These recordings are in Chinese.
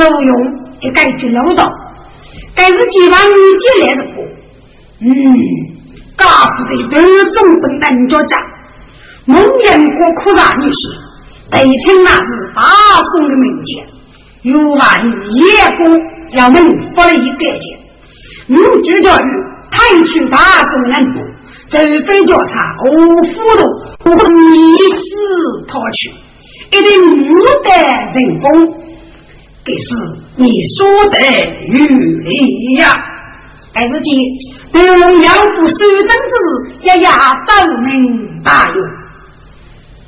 个军劳用，一个军劳动，该是几万女界来的。嗯，家父的都中本等着讲，蒙眼过苦大女婿，得称那是大宋的名将，有万叶公要门发了一个剑，女主教育太去大宋人多，除非叫他何夫人不迷失逃去。一定无得人工，这是你说的有理呀。但是见对龙要不守贞子，也要奏明大用。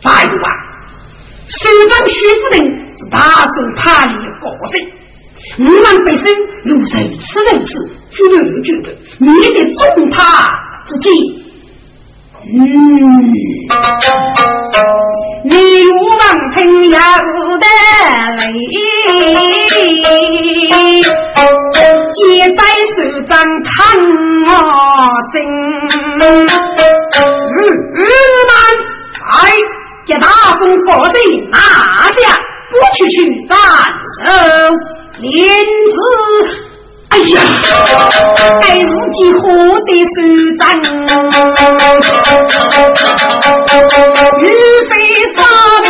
还有啊，首长徐夫人是大宋怕你的个性，五万百姓如受此人此，绝对绝对免得重他之计。嗯，你无望听也不得累，借在手掌看我真。日满哎，叫大宋国贼拿下，不去去斩首，连子。哎呀，该自己活的手掌，玉飞沙飞，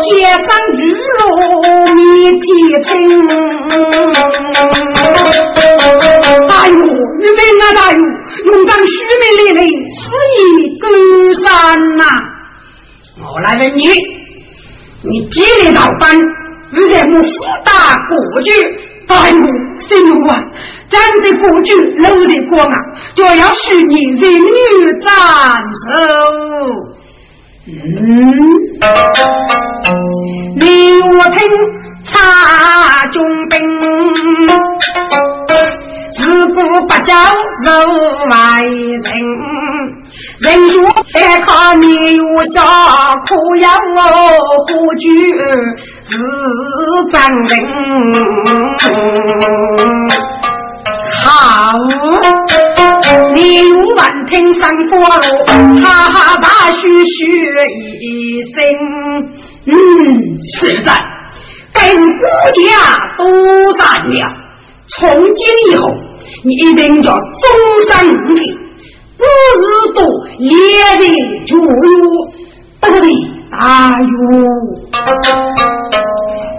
街上日落灭天晴。大勇，你们啊大勇，勇将须眉累累，死于高山呐！我来问你，你几里老班？如在我四大国君，大我心怒啊！咱的国君楼的光啊，就要许你人女斩首。嗯，你我听差中兵，自古不教肉外人。人说还看你有啥苦呀？我不惧是真人。好，你有万听三佛路，哈哈大嘘嘘一声。嗯，实在，该是国家都散了。从今以后，你一定叫终身无敌。不是多烈人就有，得不得？大有，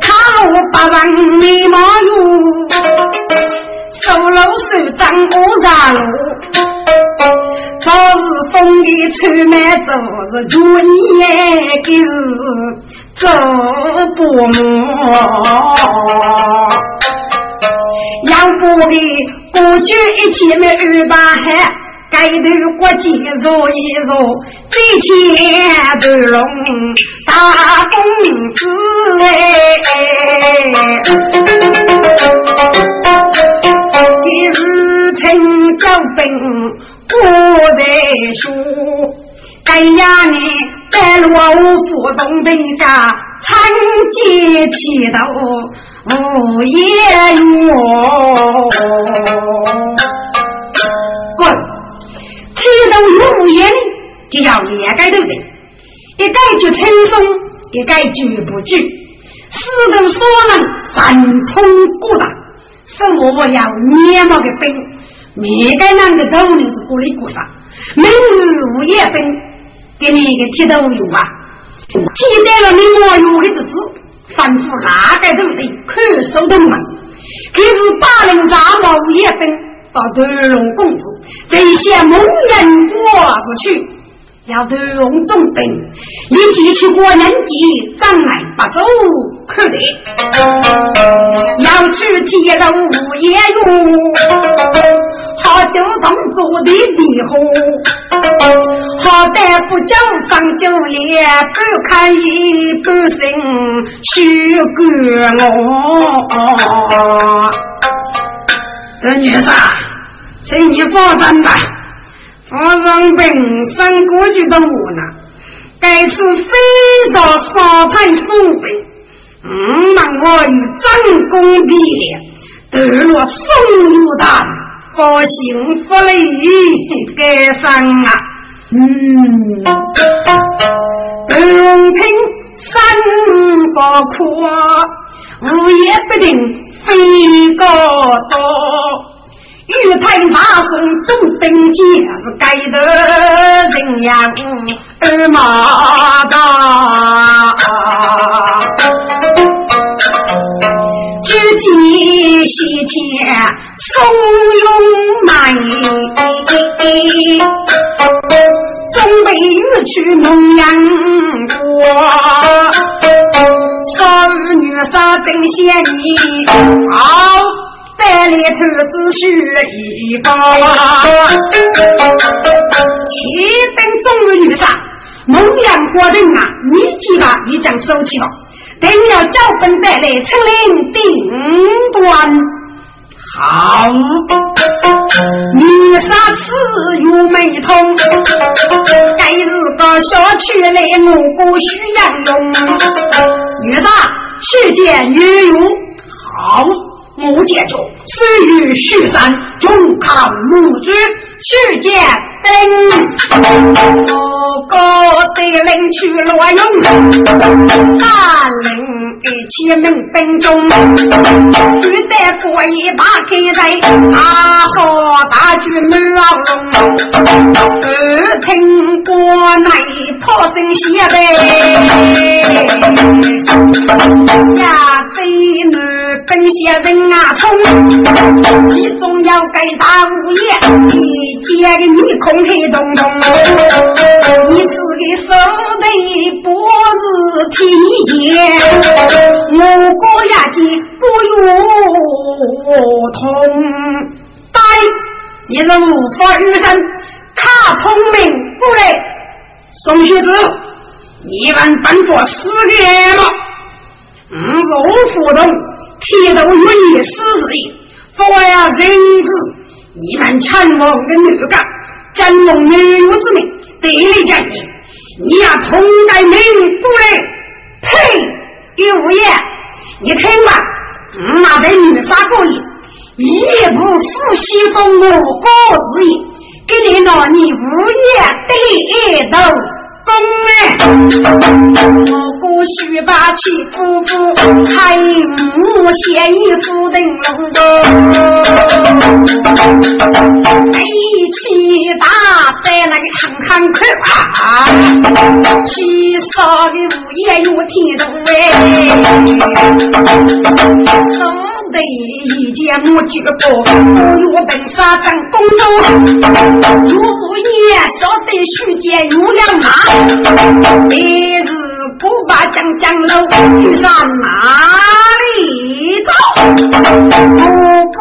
看我八万眉毛哟，手楼手掌我扎路，早是风里吹满走是祝你个是走不磨，不的过去一起没二百海。盖头国际揉一揉，最前头龙大公子哎，一日成交兵不得输，哎呀你在落伍府中的家参见剃头无言哟。天都有无言呢，就要两改对不对？一改就轻松，一改就不惧。四头所能，三冲过大，生活要面貌的兵，每个人的头领是过里过上，美女无言兵，给你一个铁头有啊！记得了你我有的日子，吩咐哪个都得看守的门，可是八人大毛无言兵。到头龙公子，这些蒙人国之去，要头龙重兵，一起去过人杰，障碍不走，可得。要去接到五爷哟，好酒同做的离合，好歹不将放酒里，不看一不心许管我。这女婿，请你放心吧，夫人本身过去的我呢，该是非到沙滩送兵，嗯，那我与张公比的，得了宋如丹，福幸福利该上啊，嗯，东听山高阔，午夜不定。飞高多，玉台马送中兵将，该得人呀二马大。举起西前松拥来，中北玉去蒙阳国。少女杀真仙女，好百里头子许一方。七等中女杀，蒙阳国人啊，你记把一将收起了，等要交本带来，成林定端。好，女杀此有美通，该日个小区内我不需要用。女杀世界女勇，好，我接着死于雪山，中抗母子世界灯，我哥得领去罗用，大领。一起民兵中，举得过一把开在啊好大举满牢笼，耳听国内炮声响嘞，呀贼男本些人啊冲，其中要给大五爷，一见个面孔黑洞洞，你是个手头不是体检。我国牙尖不如通，呆，你是无法与人卡通明过来。宋学子，你们本着死年吗？嗯，肉胡同铁头愿意死人，不要人质。你们陈王的女干，真蒙女武之命，得力将你，你呀通该明过来，呸！第五爷，你听吧，那在女杀过里，一不死西风我过日夜，给你那你无言得力头功哎，我过去把气夫妇开幕写一副灯笼一起打在那个看看看啊，七少的五爷有天动哎，得一件木举过，不如本杀战公主，朱五爷晓得徐阶有两马，每日不把江江楼，遇上哪里走？不过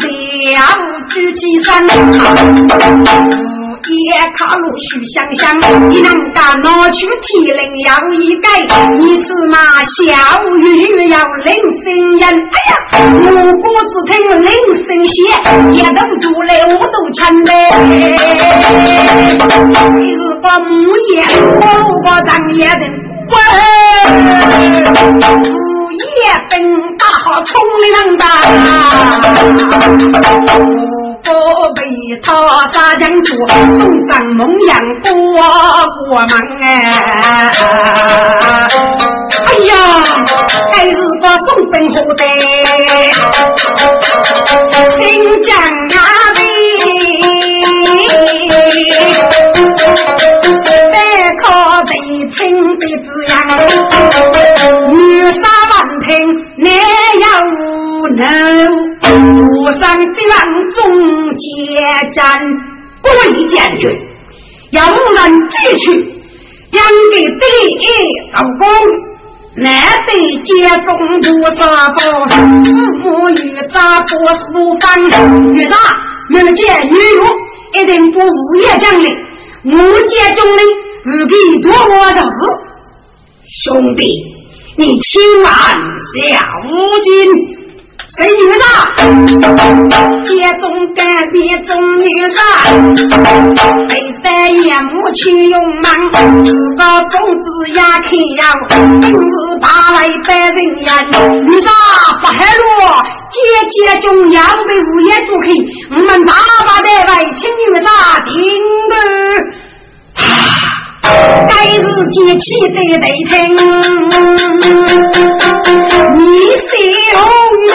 人。举起山，也靠路须想想，你能干拿去提灵要一改，你芝麻小鱼要领新人。哎呀，我果只听领新鲜，也都住来我都抢嘞。你是把木叶，我把张叶的滚。叶本大好聪明的。我被他杀将主送上蒙阳过过门哎！哎呀，该是个送本后代，新疆那边，再靠得清的滋养，女杀万听，男要无不能。我上这万中结战，不为将军，要人支取，养给得力老公，难得接中不杀宝，父母与杂不是方女啥？没见女佣一定不物业奖励，我家中的不必多我的事，兄弟，你千万小心。谁女的？接中干别中女的，背带眼目去用忙，自个种子也开呀，今日打来百人眼。女的不害路，姐姐中央被物业住客，我们大把的来请女的顶儿。该是节气得得听，你兄弟，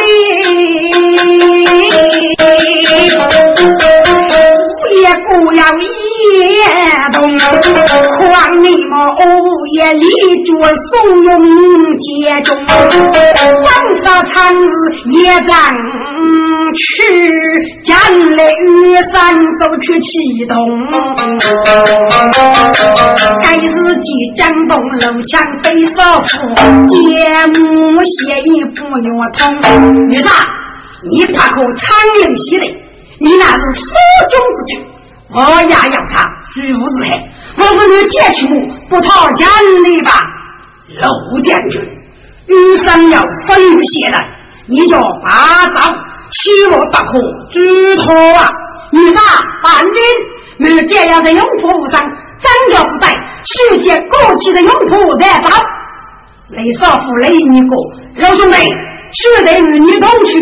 也不要夜动，况你们午夜里着怂恿接中，晚上长日也长。去家里雨伞走去启动，该是即江东楼墙飞少妇，节目写意不用通。女婿，你怕可苍蝇系的，你那是手中之酒，我呀要查虚无之害，我是你结起我不讨讲理吧？陆将军，雨伞要分不写的，你就把招。欺我不可，举托啊！女杀半军，没这样的勇仆上，张家不带，世界过去的拥护在找。雷少妇雷你个老兄弟，须得与你同去，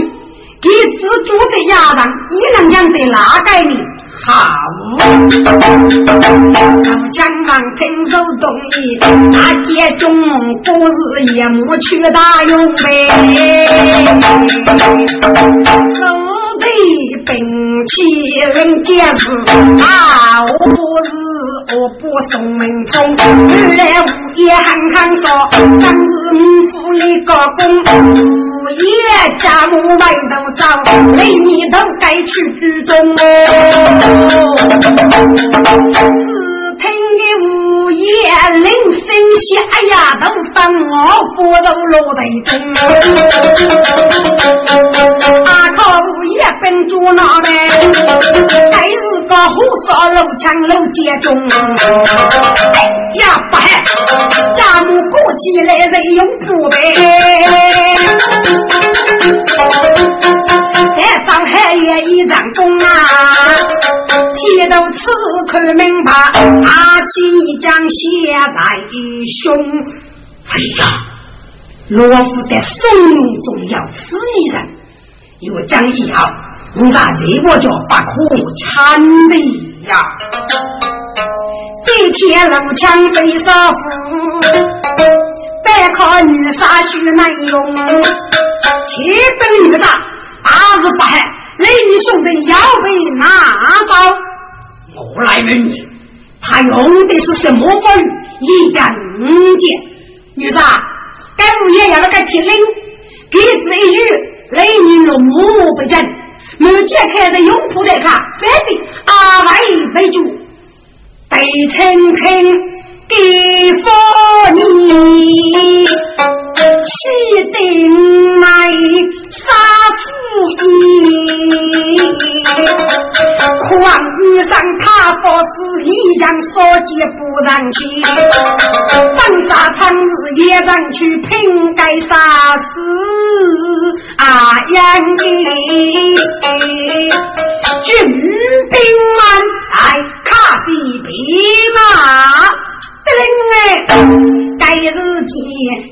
给资助的亚当，一能讲得哪改你？好，老将忙听手动意，大街中不是夜幕去大用呗，走。提兵器人皆是，啊，我是我不送门中，日来午夜喊喊说，当日母府里个工。夜家母外头找，雷你都该去居中哦。只听的午夜铃声下呀，都放我扶到落台中。阿靠午夜奔住那呗，还是个火烧楼墙楼街中。哎呀，不嗨，家母过起来人用不呗。在上海也一张弓啊，提到此可明白，阿七将写在胸。哎呀，罗夫在怂恿中要死一人，有将一号，那这我就不可参的呀。这天路枪被杀夫。白靠女杀须难用，铁本女杀八十八害，雷女兄弟要被拿刀。我来问你，他用的是什么法语？一讲五件。女杀，该物业要那个铁令，给这一句，雷女若默默不讲，目前开的用铺的卡，反正阿外为主，得听听。给佛你西定来杀父义，况遇上他不是一将所见不让去，三杀长日也让去平该杀死啊杨义，军兵们在卡西兵马。哎，该日天，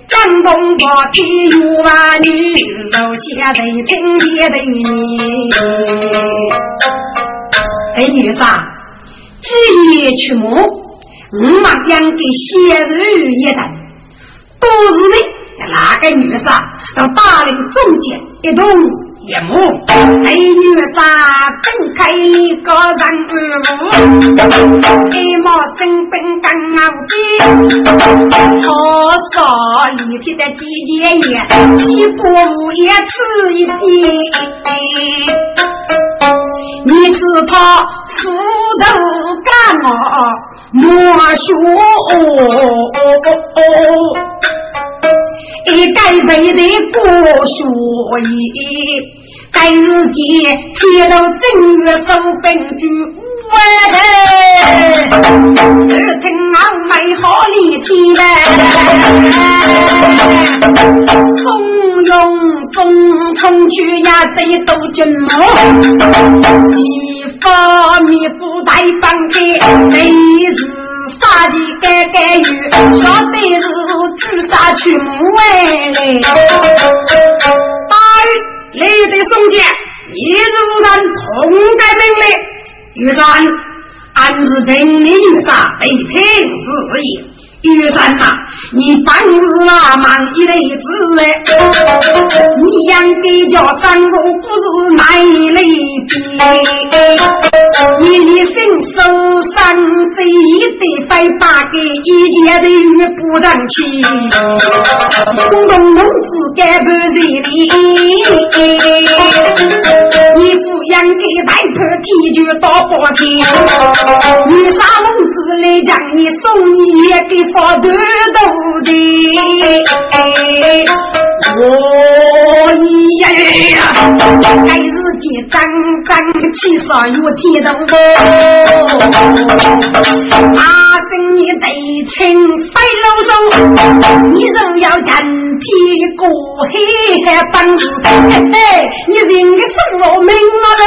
江东国体育万女，手下的听爹的你。哎，女婿，今夜去母，我马将给先人一人，多日内，那个女婿到大林中间一动。一幕，美女杀睁开一个人耳一毛真本干毛边，好说立体的季节也，欺负物也吃一遍。你知他斧头干嘛莫说，一该背的不说一。该日间天都正月收兵局，喂，二听俺美好的天怂恿中冲去呀，这都军马，几发米不带放开，每日。杀鸡改改鱼，晓得是追杀去母外来。大鱼来得送剑，一如人同改命令。玉山，俺是平民玉山，被称是也。玉山呐，你本是那满一类子哎，你养的叫三种不是哪一类的？你的身手三贼得飞八个，一件的玉不争气，空中弄子该不人理。你抚养的外婆提脚到八天，玉山公子来将你送你一给。发短头的，我呀呀，该是见张张气上有天头，阿生你得请飞老松，你人要见天过海帮子，嘿嘿，你人个生我命我喽，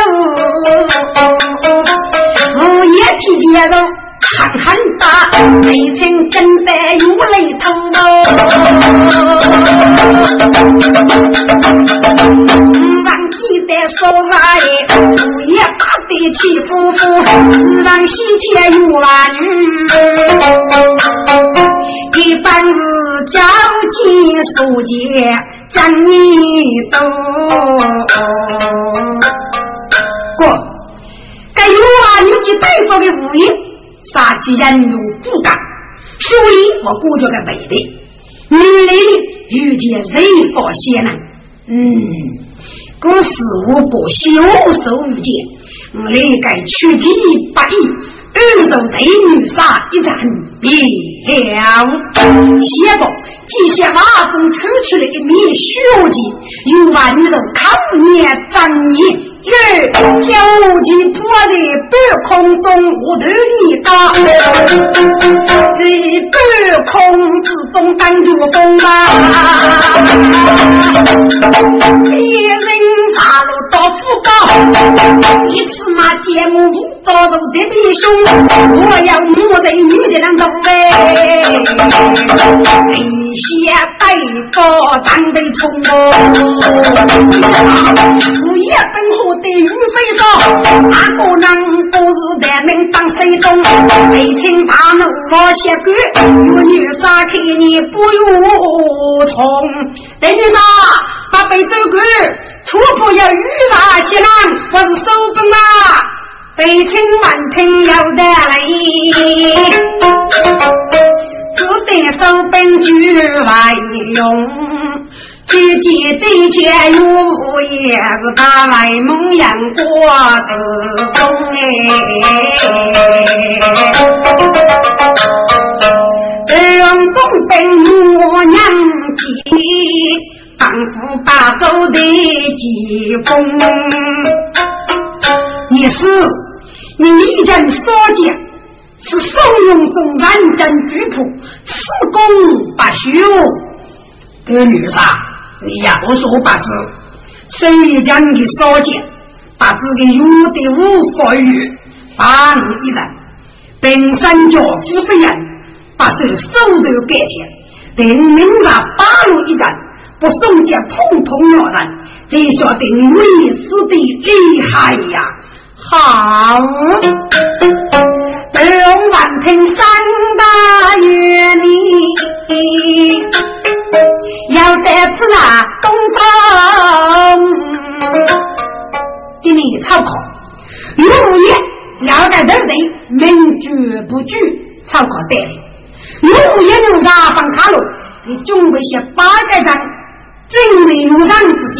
我也提接着。狠狠打，内情真得如雷同哦。让记得说啥耶？午夜打得起夫妇，让喜鹊有儿女。一般是交际书记讲你多。过，该有儿女及对方的物业。杀气人如骨干，所以我估着个背的。女人遇见谁发现呢，嗯，故事我不小手遇见，我来该取皮八义，二手对女杀一战灭了。结果机械马中抽出了一面血迹，有万女人抗灭张义。二交旗破在半空中，无头一打，在半空之中挡住风啊！别人爬路到府高，一次嘛见我遭受的弟兄，我要我在女的当中嘞，一些带个长得冲哦，午夜灯火。的雨飞霜，哪个人不是得命当水中？北京大怒我些个，我女杀看你不如痛。等女杀八辈走过，突破要雨大些浪，不是手本啊！北京万听要得来，只得手本举外用。自己挣钱有也是大外蒙阳过子中哎，用中本我娘亲，当夫把走的疾风。也是你一人所见，是宋永中认真举仆，此功不朽。这女杀。哎呀，我说我八字，手里将的少见，八字的有的无法语，把一人，本身叫夫妇人，把手手头干净，等明日八路一人，不送家统统了然，才晓得你为师的厉害呀！好，二万听三大月里。要得此那东方，给你草考，六爷要得对对，名绝不拒，草考得了。六爷留下放卡路，你准备些八个章，准备有让自己，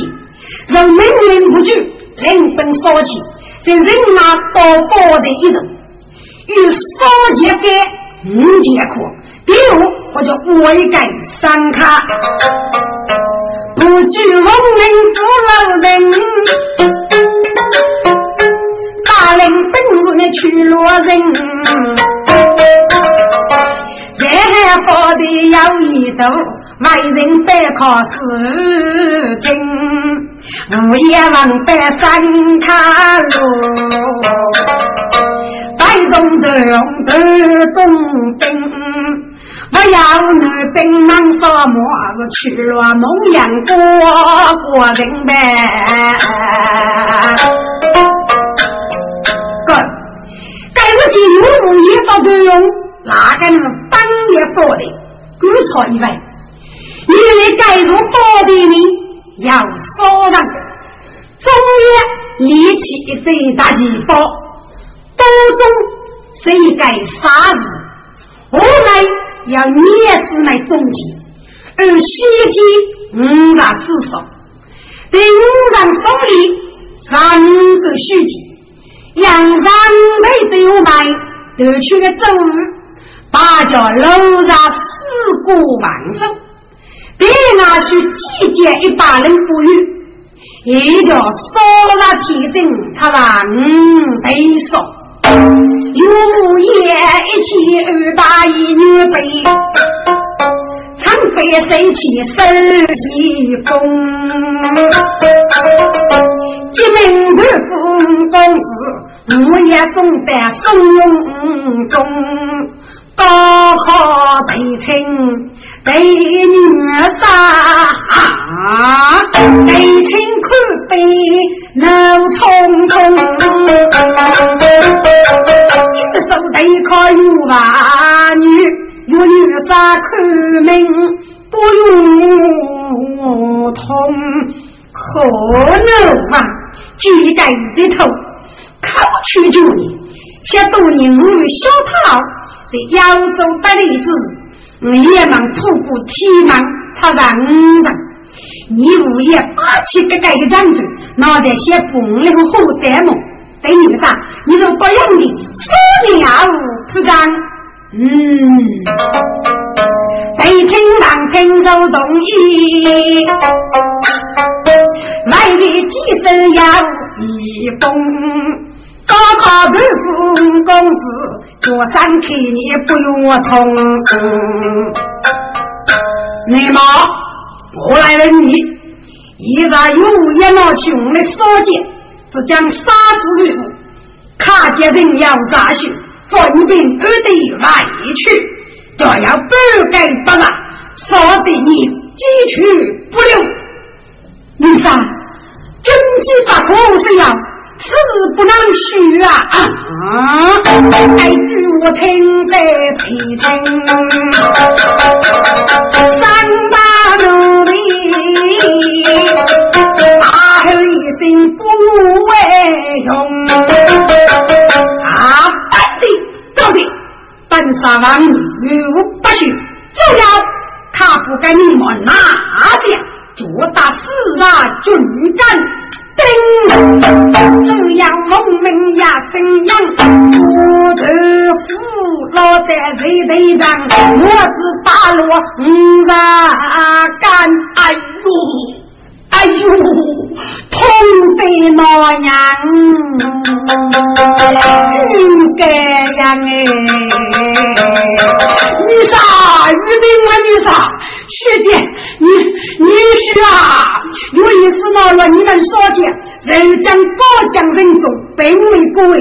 人命令不拒，人本烧起，是人马到佛的一种，与烧节干五节课，比如。或者外盖三卡，不举红缨扶老人，大领本是那去罗人，在海高头有一座，外人背靠四经，午夜望北三卡路，带动头头中兵。我要女兵忙沙漠，是去了蒙阳过过人呗。哥，该是进入物业到头用，哪个能当也包的？够错一位，因为该入包的呢，要杀人，中夜力气最大几包，当中谁该杀日，后来。要烈士来终结，而西天五大四少，对五常手里三个虚节，杨上辈子有卖，得去个周日，八角楼上四个万寿，对那去季节一把人不语，一叫烧了铁针，他把五倍少。有一起二八一女辈，常飞谁起身西风？吉门头富公子，我也送在送中。高考对称对女杀，对称可悲怒冲冲，举手对考有娃女，有女杀看命不用痛，可能啊，举盖子头，考取九年，想多年我小套。在扬州百里子，野蛮铺过天门，插上五人，你五爷八七个个的将军，脑袋写本领好呆么？对女上，你都不用的，说明二五不干。嗯，北京南京都同意，外地几声要一封。高考豆腐公子，坐山看你不用我痛。内毛，我来问你，一日有一毛穷的少见，只将杀子入府，卡家人要扎血，放一兵二队来去，就要不改不让，杀得你鸡去不留。女杀，真计不可是要。此事不能虚啊！啊，该句我听得配听。三大奴隶大吼一声不为用。啊，对的，到底本杀王女不许，就要他不给你们拿下，做大四大军战。只要农民呀生养，我头父老在谁头上，我是大罗五啊干，哎呦！哎呦，痛得那娘，真该呀哎！女杀，玉林我女杀，学姐，你女婿啊，有意思到了你们说姐，人将高将人中，本为各位，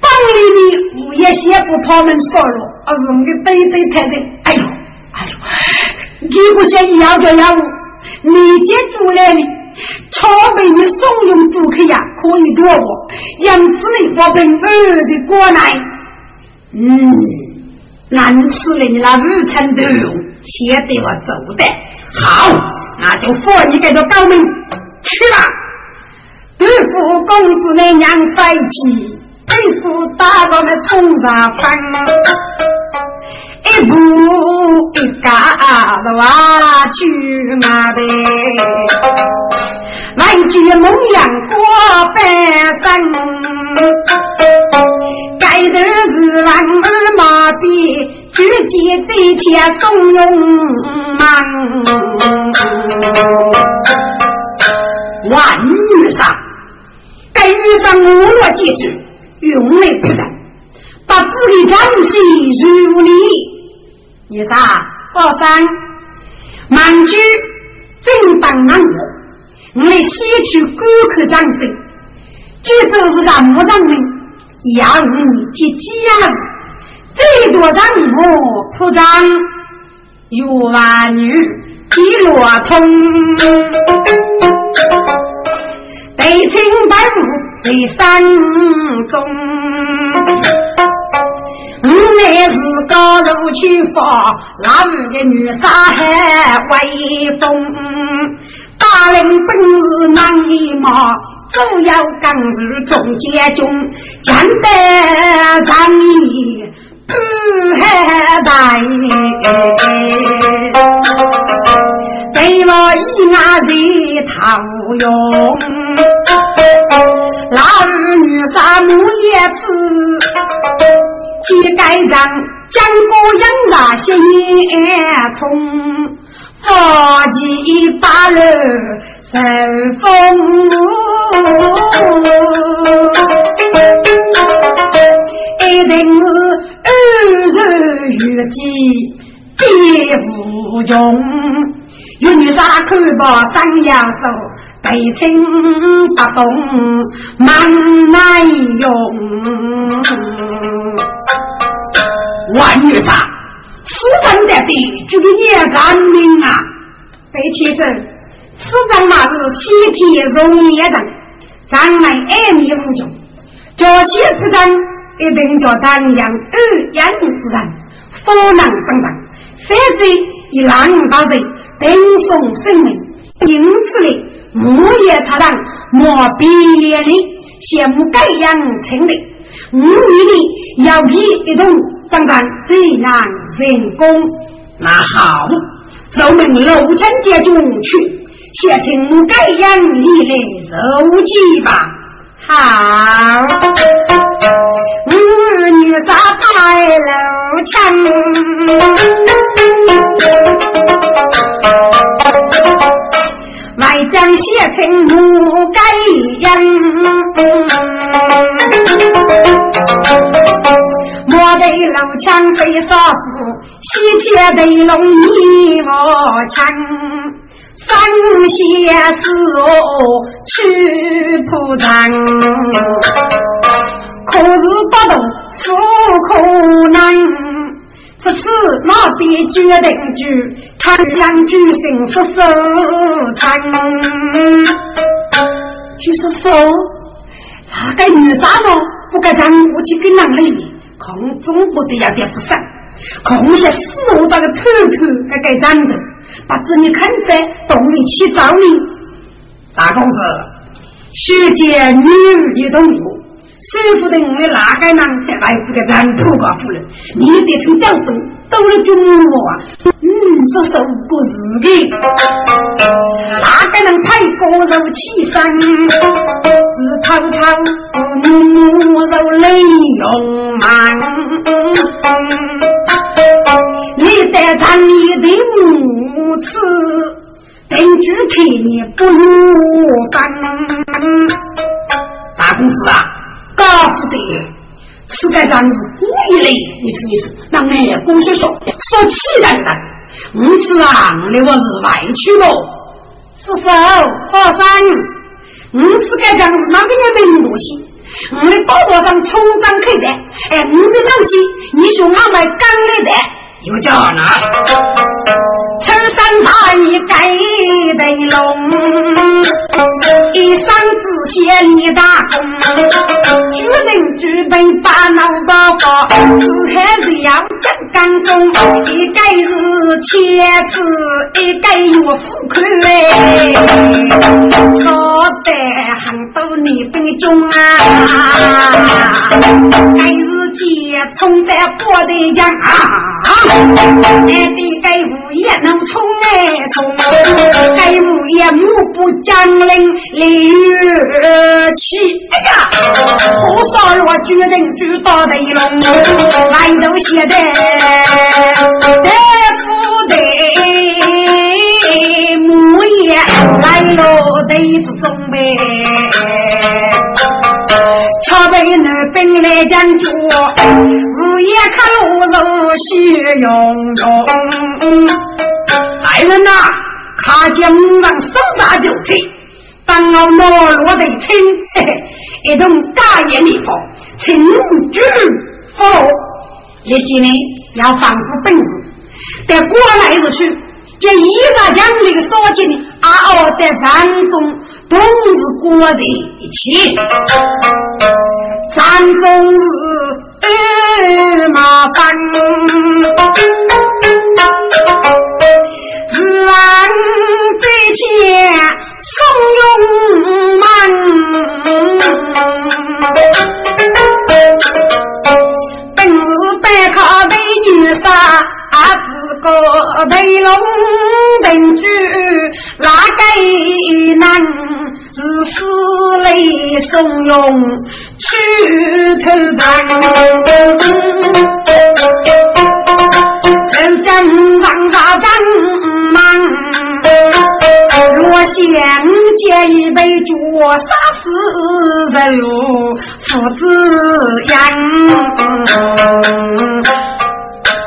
帮里的物业先不他们说了，而是我的对对太太，哎呦，哎呦，你不嫌你要这样？你接住来的，超被你怂恿住客呀，可以躲我，因此呢，我本儿的过来，嗯，难吃了你那午餐都用，先得我走的，好，那就放你这个高明去吧。对付公子那娘帅气，对付大哥们冲上翻。一步一嘎子挖去马背，来句蒙阳过半山，该头是万儿马鞭，举剑在前送勇猛。万女杀，该女杀恶落几时，用来不然，把自己张戏如里。你啥？宝山，满居正当安我，我们吸取顾客掌声，这就是让木匠们要你接家子，最多让我铺张有娃女一落通，对清白无在山中。我乃是高楼去发，那五个女杀还威风。大人本是难一马，主要刚入中间中，讲得仗义不害大。对我一眼人他无用，那女杀母也吃。几盖上江过人那些年从发起八路受风一定是二十月季别无穷，有女啥看把三阳手，对称不动忙难用。万女杀，死人的地就给你干命啊！对妻子，此人那是西天容业人，咱们爱米无穷，这些之人一定叫当阳二阳之人，夫能正常，反正一浪到人，顶送生命。因此呢，木叶茶人莫比连理，羡慕盖阳成的，五女的要皮一动。长官最难成功，那好，咱们楼层接中去，写成盖样一类手机吧。好，儿女仨拍楼墙，外将写成木盖样。我的老枪被杀子，西街的龙你我枪，三些事哦去铺张，可是不懂富可难。这次那边决定句，长江举行是收场，就是说，那个女杀呢，不该让我去跟男人。空中国得要点福生，空下死我这个头头该该长的，把子女看在洞里去找你。大公子，学姐女儿也懂我，师傅的我们哪个人才来不个咱土高夫人，你得从江东都了中我啊！嗯，是受过日的，哪个人派高肉起身？自滔滔母肉泪涌满，你在咱里的无耻，等住看你不如干。大公子啊，高不得。此该仗是故意的，你吃你吃，那俺公说说说气人的，我是啊，我我是外去了，是手好生，我是该仗是哪个也没东西，我的包包上充张开的，哎，我的东西你说俺们刚来的。又叫哪？青山大义盖得龙，一生只写立大功。举人举杯把脑包发，是还是要讲刚中？一盖是切齿，一盖又富贵。说得很多你本中啊，盖是结冲在过的江啊。俺的该物业能冲哎冲，该物业目不讲领李玉气。哎呀，多少我决定知道的龙，来都写的得不得？木业来了得子来将军，午夜看路如血涌涌。来人呐，卡将让手打就擒，当我没落得轻，嘿嘿，一同大爷弥佛，请举佛。一些呢要防护本事，在过来日去。这一大将那个少金阿奥在战中都是过在一起，战中是马班，日安在前怂恿满，本是白卡美女杀。阿子个对龙定居，哪个能是死里怂恿去投战？曾将让他战忙，若想借一杯酒杀死人父子养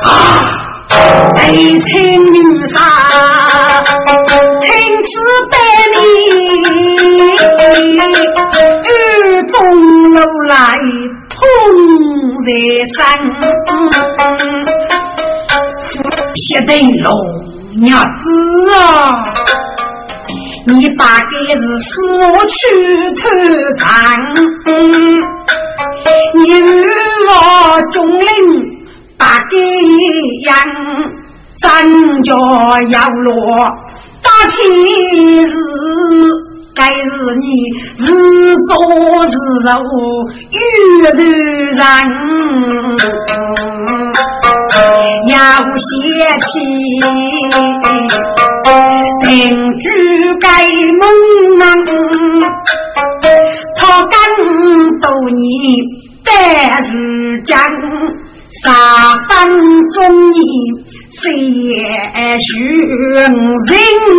啊！爱情女杀，青丝百里，雨中楼来痛在身。谢德龙娘子啊，你把个是死我去偷看，你我中。阳，咱家要落大喜日，该是你日做日肉月日人，要写起定居该梦，他敢斗你白日将。三分忠义，谁许人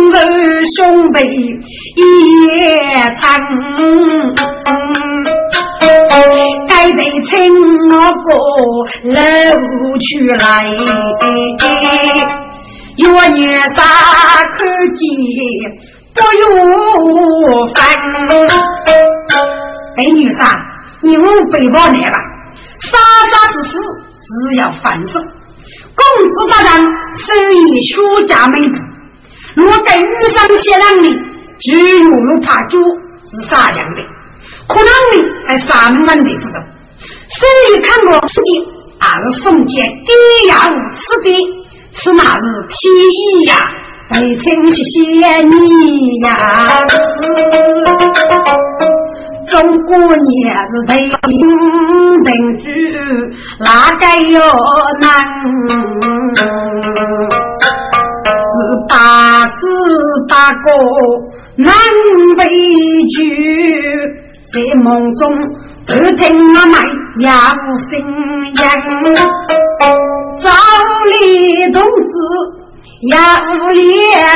人兄弟也长。该得请我过楼去来，若女杀可见不用分。哎，女杀，你问背包来吧，杀杀是死。只要反手，公子大人手艺书家美部，若跟遇上些人呢，只有有怕猪是杀将的，可能呢在杀门的不走。手艺看过书籍，二是送钱给呀无此的，此那是提议呀，得请谢谢你呀。中国年是定定居，哪个有难？是八字八个难为居，在梦中只听我们要声音，赵李同志要列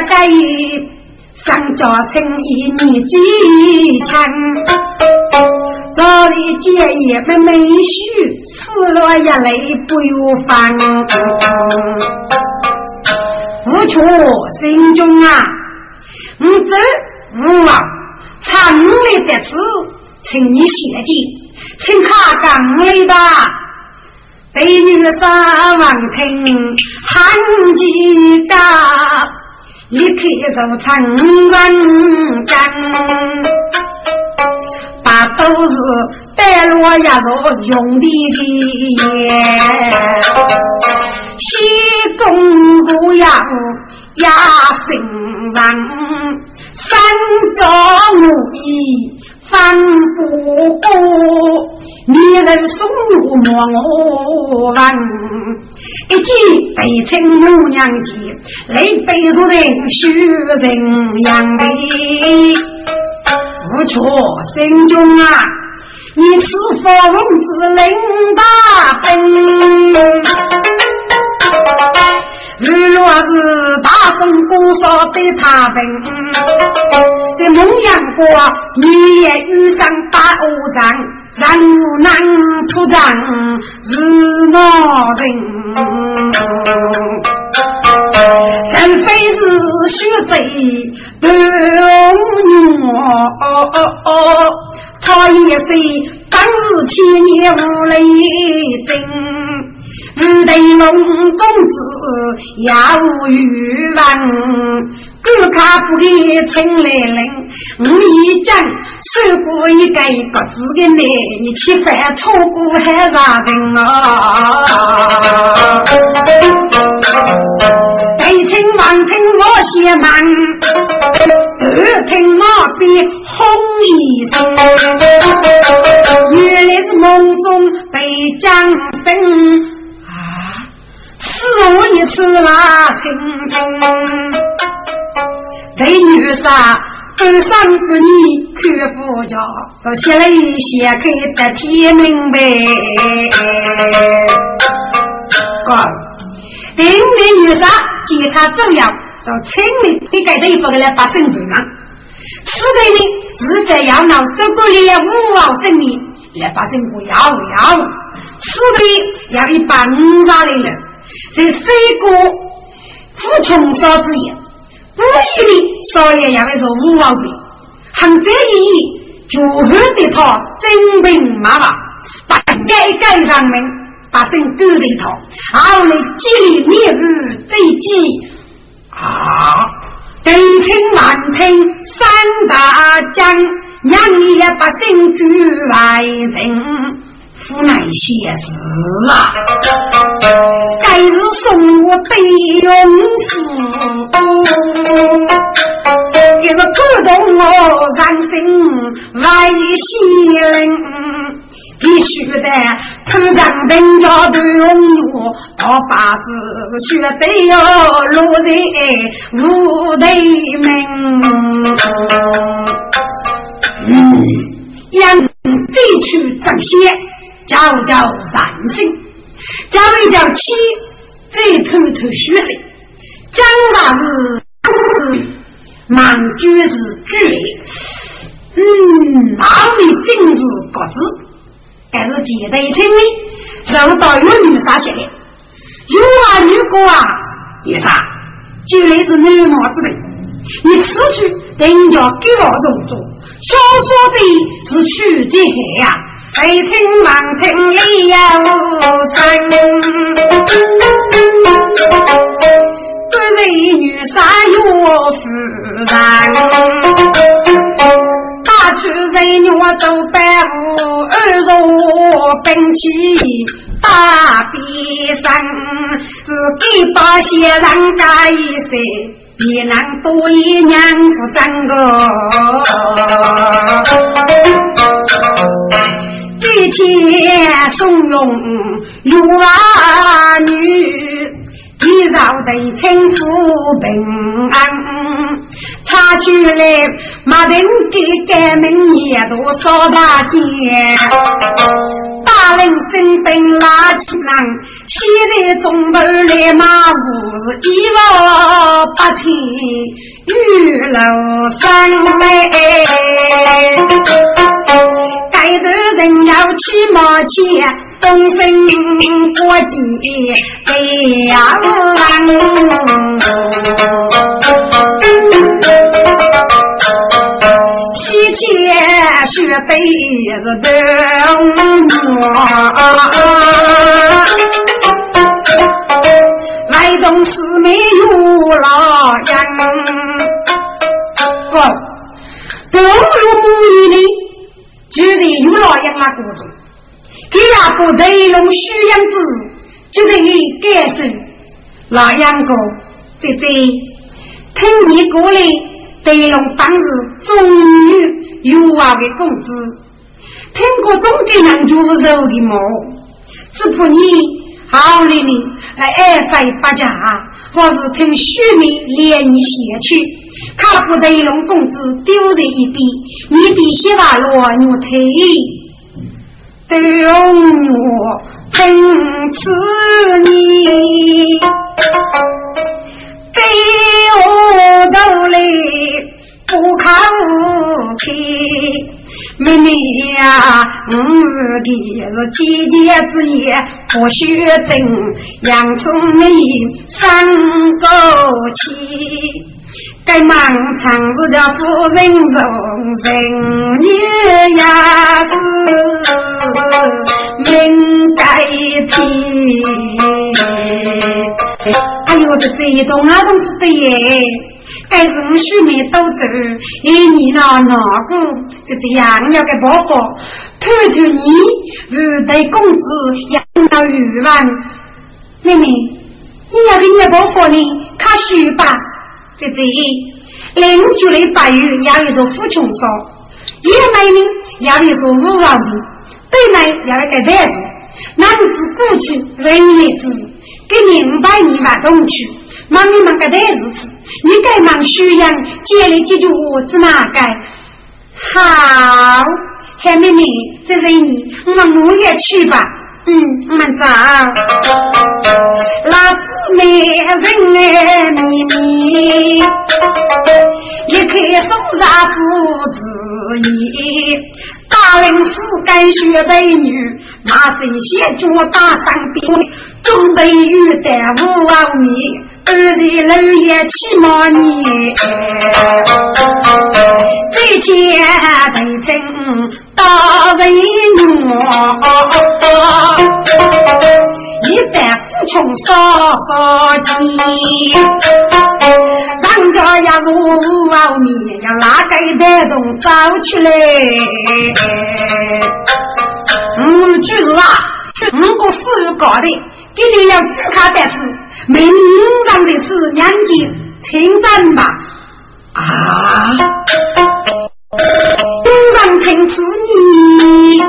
改。上家成一年几千，早里结业没没许，死了一泪不由烦。无处心中啊，我这我啊，长里的字，请你写记，请卡岗里吧。对女三王听，喊几个。你开手成人干，把都是带落压着用的的，西宫如要压心人，三朝无意翻不过。女人送入莫我问，一见被称母娘姐，泪悲如人许人养的。不错，心中啊，你是否子领大本？如若是大宋姑嫂对他分，在蒙阳国，你也遇上大恶战，人无能土长是我人，人非是虚贼多哦，他也是当日千年无雷震。五对龙公子也无余望，顾卡不给请来人，我一讲受过一个各自的美，你吃饭错过还啥人啊？北听王听我写忙，二听那边轰一声，原来是梦中被将分。我一次拉青青，对女杀二三个你看夫家，这写了一些可以得天明白。哥，对女女杀检查重要，就清明你改的一部来把身子上。此对呢，是在要拿这个猎物啊，生命来把身子要要。此对要一般五大的人。在三个富穷少之言，不义的少爷也会说五王贵，很在意就恨的他真兵马马，把改改上门，把身丢在他，后来积累灭不对己啊！对称满听三大将，让你把身举来人。府内些事啊，该是送我对勇士，给是感动我人心万喜人，必须得看上人家对荣辱，到八字学得要落在无对门，嗯，让地区这些。叫叫善心，叫一叫气，再偷偷虚心。讲话是忙句是句，嗯，哪里政治各自，但是记得清楚，让到有女啥写的？有啊，女哥啊，有啥？就来是男帽子的，你此去人家给我入住，小说的是曲解呀。北听王听里有真，对人女杀有夫人，打出人女走百户，二若兵器大边上，自己把些人家一些。别难多一娘子整个。一切怂恿有儿女，地上的清福平安。查出来，马人给改名也都少大钱。大人真本拉起郎，现在中头来马虎，一老八千玉楼三妹。带头人要骑马前，东升国际北洋西迁学得是东外东四妹有老人，哦，都有母女就在有老爷那过中，给阿婆带龙许样子，就在你感受老杨哥在这听你过来带龙当时终于有娃的工资，听过中间人就不肉的毛，只怕你好里里爱费八家，或是听许妹连你下去。他不得龙公子丢在一边，你比些把罗牛腿，对我真慈你，给我道理不靠气，妹妹呀，我的是姐姐之言，不许等洋葱你三个气。该满场子叫夫人容人女呀是命该天。哎呦，这这一栋啊，都是的耶！该是我许妹都走，哎，你那哪个就这样要给包袱？偷偷你五代公子养到鱼万，妹妹，你要给你包袱呢？看书吧。这这一邻居的白玉要一座富穷烧，越美名要一座五王的，对面要一个袋子，男子过去人也子，给明白你把东去，忙你忙个袋子吃，你该忙需要接来解决我子哪该？好，海妹妹，这是你，我们我也去吧。嗯，我们走。那姊妹人爱咪咪，一开送上父子衣。大林寺该学美女，马身先脚打上兵，准备玉带五万米。二人楼也起码你，再见得真大人我，一旦富穷少少钱，上家也如熬米，要哪个带动走起来？嗯，就是啊，五个私人搞的，给你要自卡但是。明当的是两斤称赞吧啊！五郎听此你，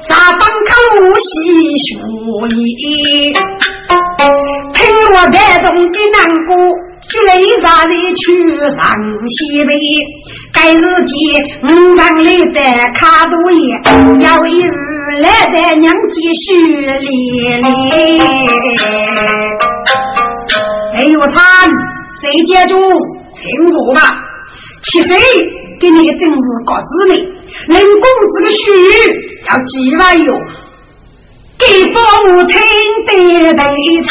三方口细说意，听我带动的难过，追杀的去上西北。该日记五郎里的卡多爷，要一日。来的娘继续哩哩，哎呦他谁接住？清楚吧？七岁给你真是告知你，人工这个许要几万哟，给父母听得得听，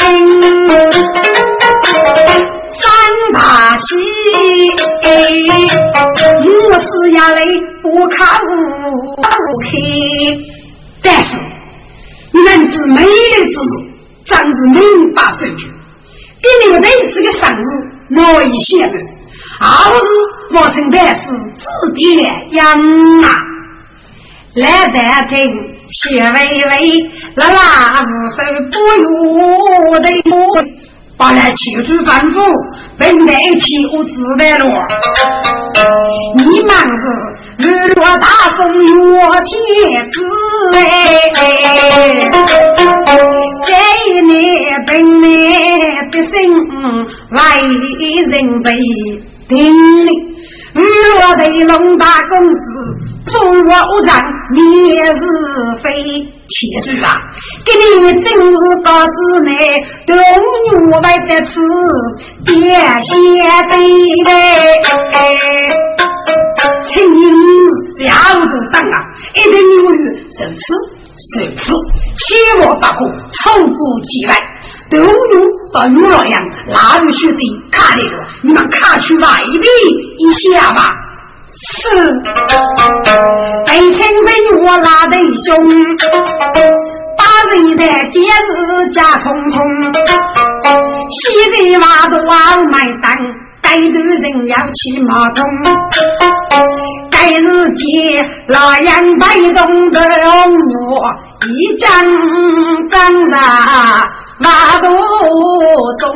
三大喜，我是呀嘞不看不开。但是，男子美丽之日，长子明白守矩，给你个儿子的生日难以写的，后日我成的是指点养啊，来得听谢微微，啦啦无声不用的。把那七岁丈夫本来起我自在了，你忙是日落大宋月天子哎，这一年本来的心外人被定了。与我的龙大公子，助我无常灭是非。其实啊，给你真是告诉你，东岳外的此爹先辈嘞。请你是要做当啊，一定有余受此受此，千万不可超过几万。都用到女老样，哪有学生看得着？你们看去外边一下吧。是，北京人我拉得凶，八人的节日家匆匆，西人娃都往买单，该头人要骑马桶，日节老杨摆动的我一张张的。马肚中，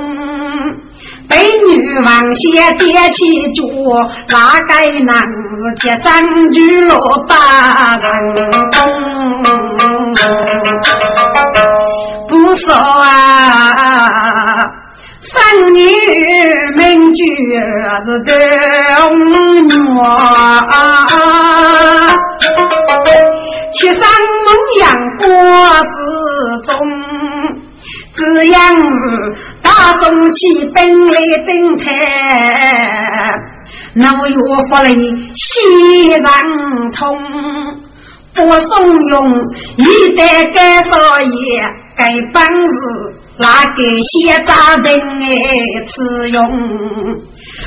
被女王先点起脚，哪该男子接上去落八人？不说啊，三女名就是东啊，七上蒙阳国之中。只样大宋起本来正太，那我岳父嘞心然痛，不怂恿一代该少爷该本事。那给些家人哎吃用，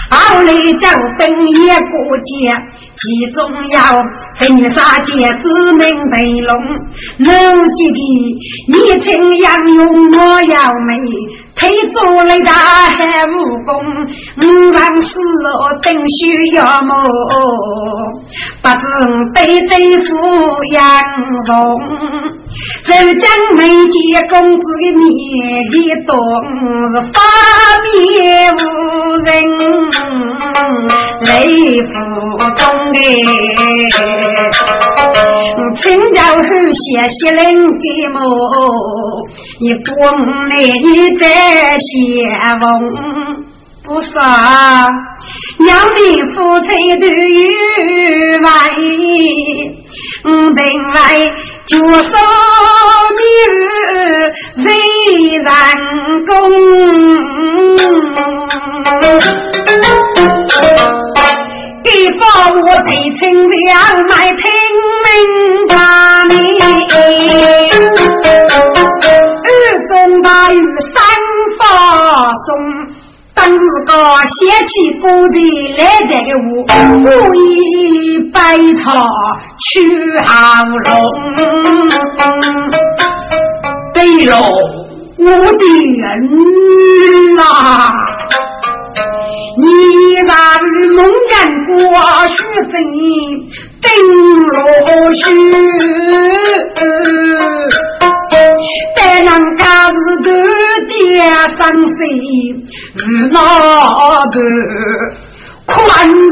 后来就本也过节，其中要分杀节子能得龙，能记得你曾养用我要美。推做了大汉武功，五郎四罗等需要么？不知对对付杨荣，周江没见公子的面一动，发面无人泪浮中哎，请教后谢谢人给么？一过来你在。相逢不杀，两面夫妻都有外，五等来就说明谁人公？地方我得清两脉听明白你，雨中大雨三。发送，当日个掀起古人来这个屋，故意拜他去好龙。对喽，我的人呐，你让梦见过许真。登罗须，但人家是断爹生死无那个，宽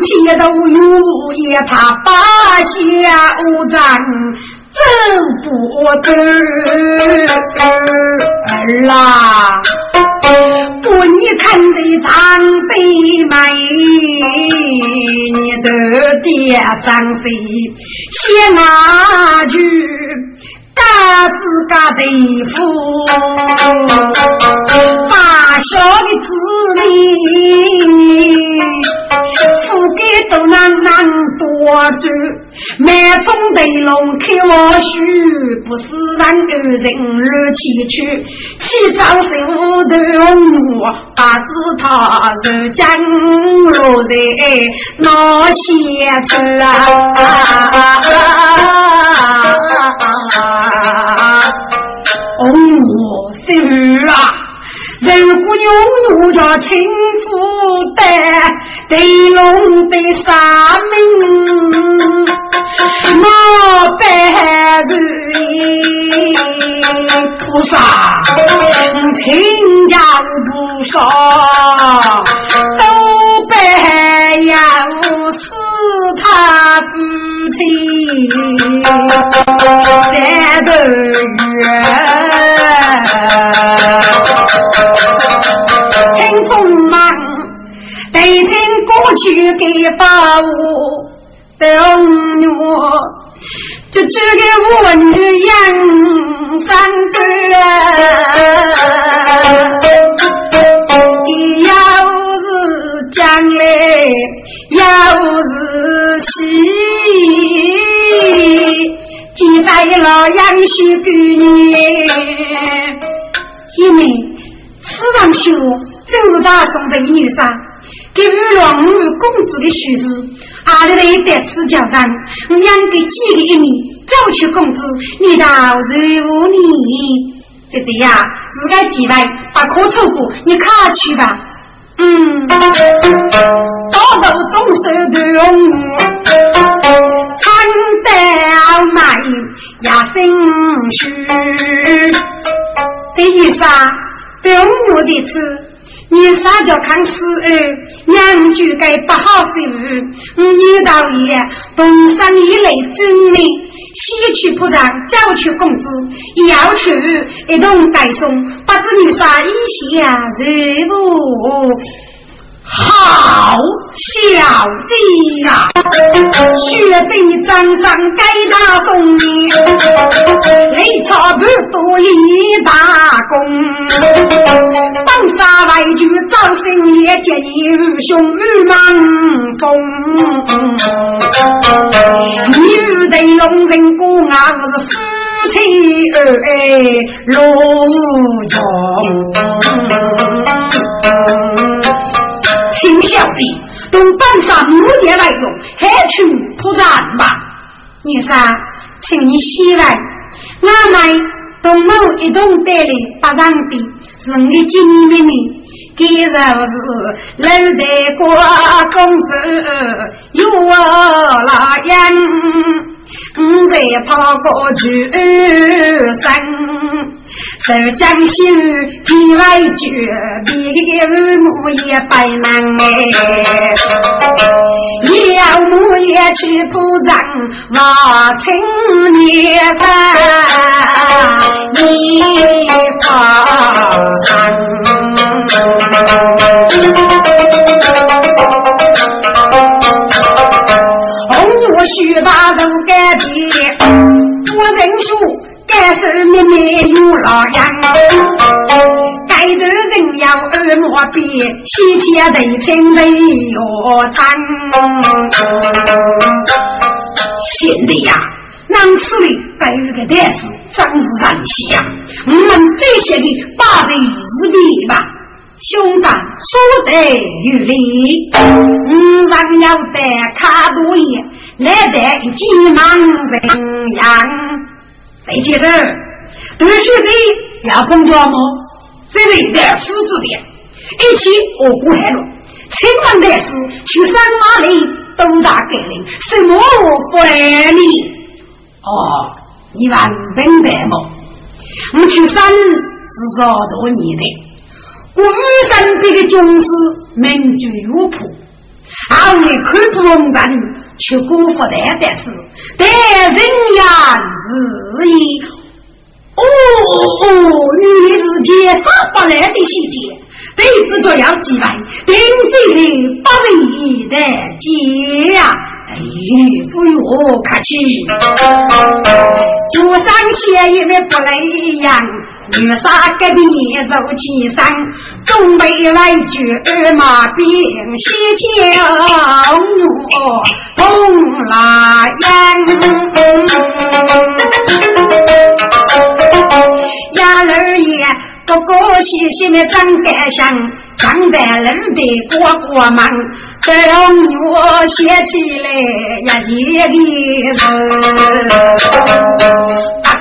天都有一他八下无章走不得儿啦。不，你看这长辈们，你的爹上谁写哪句？嘎子嘎的福，把小的子女，富给都难难多住，满中的龙开我须，不是让二人乱起去，起早受的我，把子他入江落在那些处啊。哦，是啊，人姑娘有着亲夫的，对龙的三命，我白日菩萨，亲家不少，都白要死他子。亲，三头月，听众忙，对听过去给把我等我，就只给我女养三个，要是将来。要是喜，记得老杨许给你。姐妹，此上学真是大宋的一女婿，给玉郎五公子的许子，阿里来在此桥上，我两个几个一米，叫去公子，你到任务你。姐姐呀，自个几位把课错过，你卡去吧。嗯，大头总是用长刀埋压心虚，对女杀对我的吃。你啥叫看死儿，两句该不好受。女道爷东山一类真美，西去铺张，郊去公子，要去一同带送，不知女杀一下全部？好小弟呀，学弟掌上该大送你，雷差不多立大功，当杀完来句招生也见你日兄日忙中，女的龙人过啊是夫妻恩爱路中，请小弟同班上木叶来用，海去铺展吧。你说，请你洗碗，我们东某一栋带来八丈地，是你今年的，给日是老在过公子有我老样，我在跑过去生。受江心皮外绝，比母也白难哎。要母也去铺张，我青年人老样，该头人要耳膜边，西切对称没有长。现在呀，南市里白日个电视真是神奇呀！我们这些的八人日比吧，兄弟说得有理，五人要得卡多年，来得急忙人样。没记得，读书的要工作吗？这里的师字典，一起我过海路。千万的是去三马里都大给领，什么不来你？哦，你完本的么？我去山是说多年的，古玉山这个军师名就有谱，而你看不懂的。去辜负的但是，但人呀日意，哦哦，你是介绍不来的细节，对此就要记完，定罪的不为的结呀，哎，不用客气，就上写一面不来样。女杀隔壁肉鸡生，准备来句二马兵，西江我同拉烟。哥哥细细的长干香，长在儿的过过忙，等我写起来呀一个人。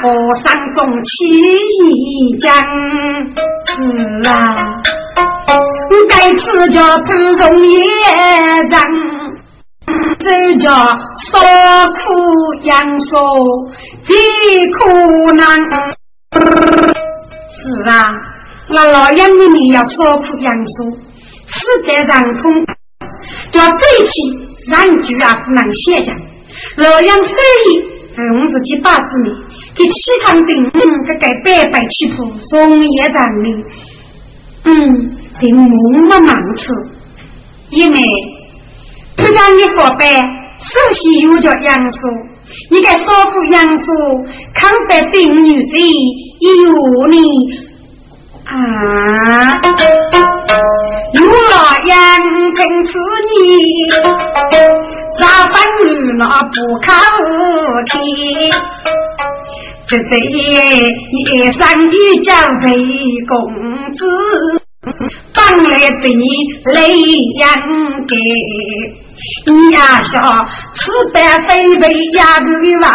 我山中起一江，是啊，该次叫不容易人，这叫少苦养寿，最苦难。是啊，那老杨的你要说苦养寿，实在让痛，叫这起让句啊不能写讲，老杨生意。用自己八字命，给其他人个个白白起谱，松叶长的，嗯，给木马忙吃，因为不让你伙伴，首先有叫杨树，你该少妇杨树，抗白病女子有你。啊！有老杨跟此你，啥番女那不靠天。这这一山雨交给公子，帮来对你泪眼给。你呀笑，此般飞飞呀个娃，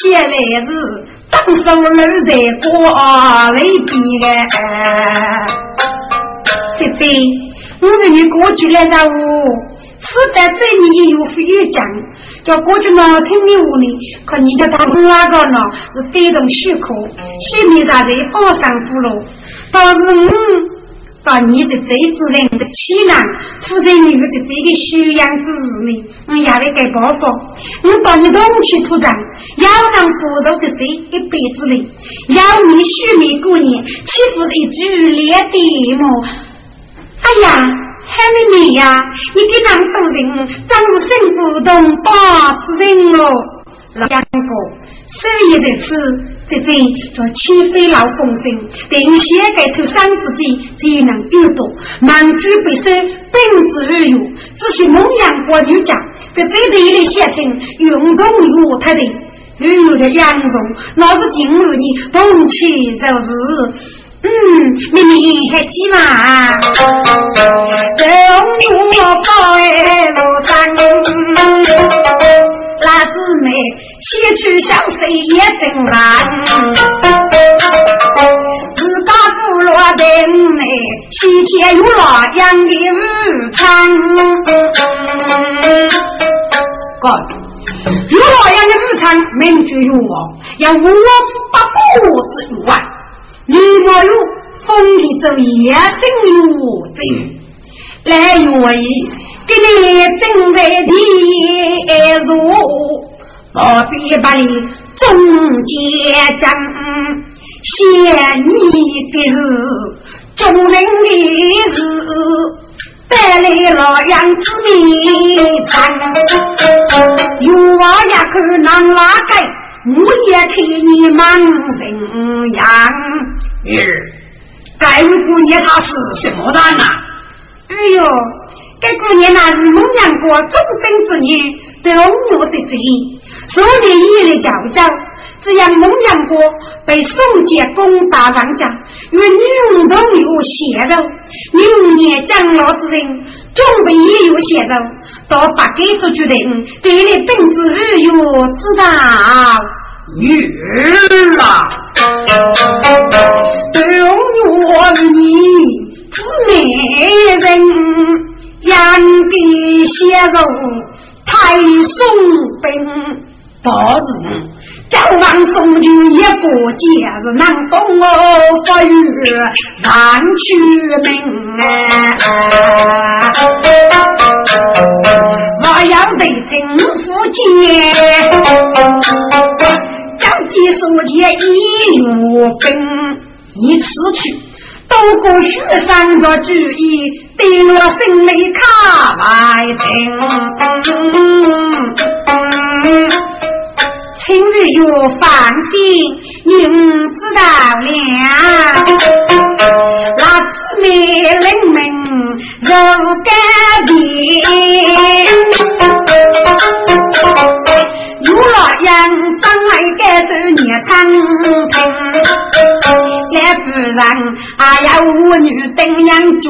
写来字。当手儿在过雷边哎，姐姐，我跟你过去来让我，是在这里有非讲，叫过去呢听你话呢，可你的他哪个呢？是非同许可，前面在在放上葫芦，倒是我。到你的这子人的气囊，负责你的这个修养之日呢，我压力该包袱。我把你东去铺张，要让不肉的这一辈子里，要你许你过年，岂不是一句列的么？哎呀，还没没呀？你给那么多人，真是生不动八字人哦。老杨哥，所以这次这这叫起飞老风声，定先盖头三十几才能遇到，满居北山，本子而有，只是蒙阳国女家，在这里的写成运动如他的，旅游的杨荣，老子进入你动起就是。嗯，明明还急嘛，等我跑哎路上，那姊妹西去小水也真难，自家部落的哎，西天有洛阳的武昌，哥，有洛阳的武昌，名句有我，要五福八国之外。李莫有风里走野生路走，来愿意给你正在的路，不必把你中间讲，写你的是众人的事，带来了杨子米汤，有我也可能拉盖。我也替你忙人样，儿，该姑娘她是什么人呐？哎呦，该姑娘那是孟阳国忠贞之女，得红罗之子，所年以来教教，只要孟阳国被宋建攻打上家，与女童有血肉，六年将老之人，准备也有血肉，到八给做决定，得了本子日月知道。女儿啊，对我你子美人，养的血肉太松笨，倒是叫王送去一个节日，能懂我发育上去命啊！我要对政府见。几十年一路兵，一次去，多过雪山着主意，对我心里卡来听。请日月放心，您知道了。那姊妹临门如干爹。有老样，张爱该走年长平，来不然啊呀舞女等娘脚，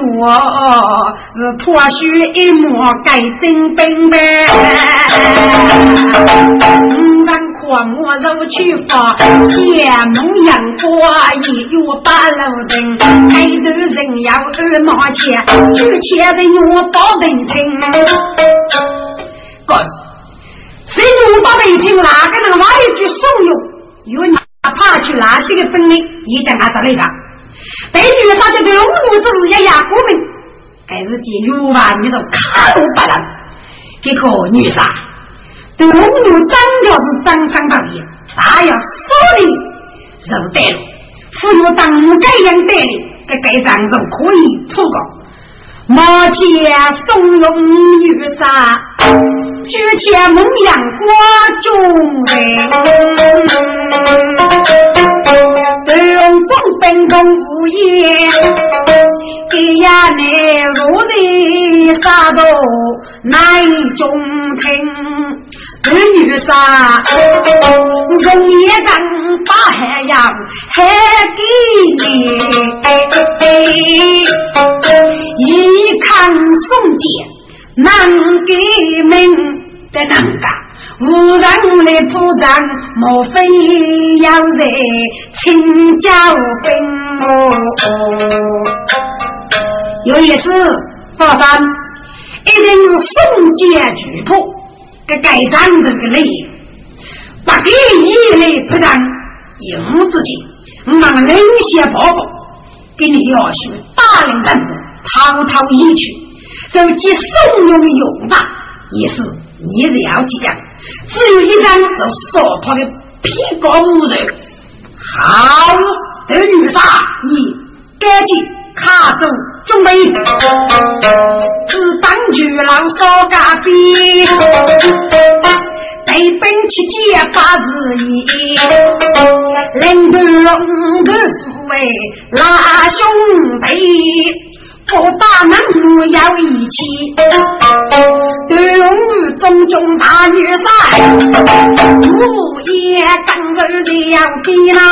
是脱靴一抹盖真本呗。让阔我入去发，前门阳光一月八路灯，开头人要二毛钱，举钱人我到人情。滚。谁用到的一听，哪个人挖一句怂恿，有哪怕去拿起个本领，一讲他这里吧。对女杀就对五子日也压过门，该是借有吧？你说卡路不能，这个女杀对我有张家是张三大爷，他要手里肉带路，只有当该样带的，这该张肉可以出个。马家怂恿女杀。举前蒙阳花中人，都用中本功夫言，给呀内如人杀到难中听。这女杀，容易让把海洋海给你，一看宋姐。难给命的难干，无人来铺张，莫非要人请教兵？有一次，发生一定是宋家举破，给盖章这个累，不给一类铺张，硬自己，忙人些宝宝，给你要求大量人滔滔一去。手机怂恿的用法也是一日要讲，只有一张就说他的屁股无人。好，这女杀你赶紧卡住准备，只当巨狼烧咖啡，对本起结八字一，领头龙头虎为拉兄弟，不把男女要一起，对我种种大女婿，午夜刚儿要的啦。